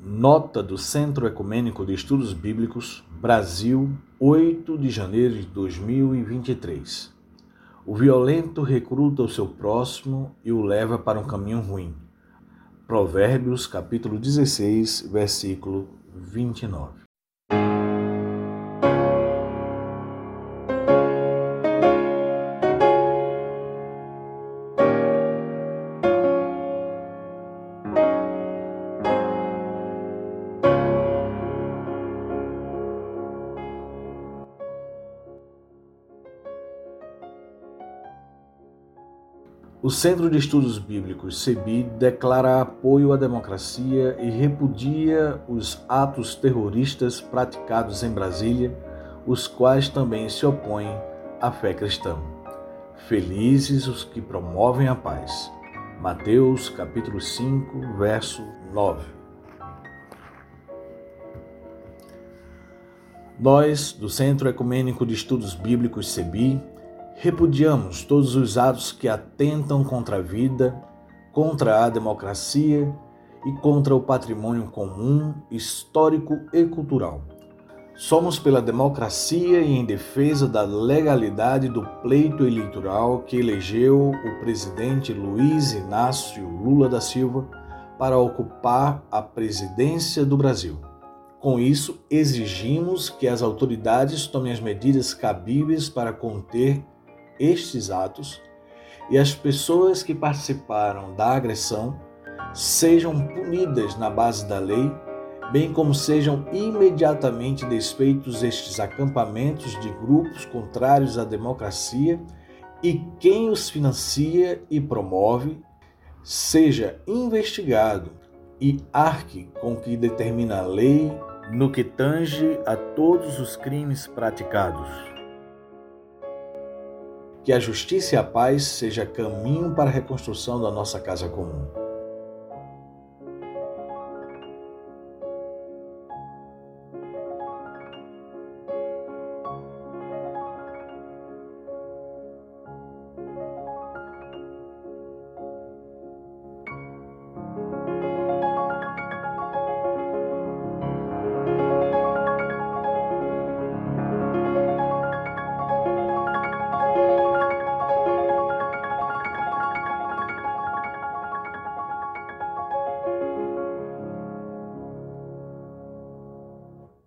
Nota do Centro Ecumênico de Estudos Bíblicos, Brasil, 8 de janeiro de 2023. O violento recruta o seu próximo e o leva para um caminho ruim. Provérbios, capítulo 16, versículo 29. O Centro de Estudos Bíblicos, CEBI, declara apoio à democracia e repudia os atos terroristas praticados em Brasília, os quais também se opõem à fé cristã. Felizes os que promovem a paz. Mateus capítulo 5, verso 9. Nós, do Centro Ecumênico de Estudos Bíblicos CEBI, Repudiamos todos os atos que atentam contra a vida, contra a democracia e contra o patrimônio comum, histórico e cultural. Somos pela democracia e em defesa da legalidade do pleito eleitoral que elegeu o presidente Luiz Inácio Lula da Silva para ocupar a presidência do Brasil. Com isso, exigimos que as autoridades tomem as medidas cabíveis para conter estes atos e as pessoas que participaram da agressão sejam punidas na base da lei, bem como sejam imediatamente desfeitos estes acampamentos de grupos contrários à democracia e quem os financia e promove seja investigado e arque com que determina a lei no que tange a todos os crimes praticados. Que a justiça e a paz seja caminho para a reconstrução da nossa casa comum.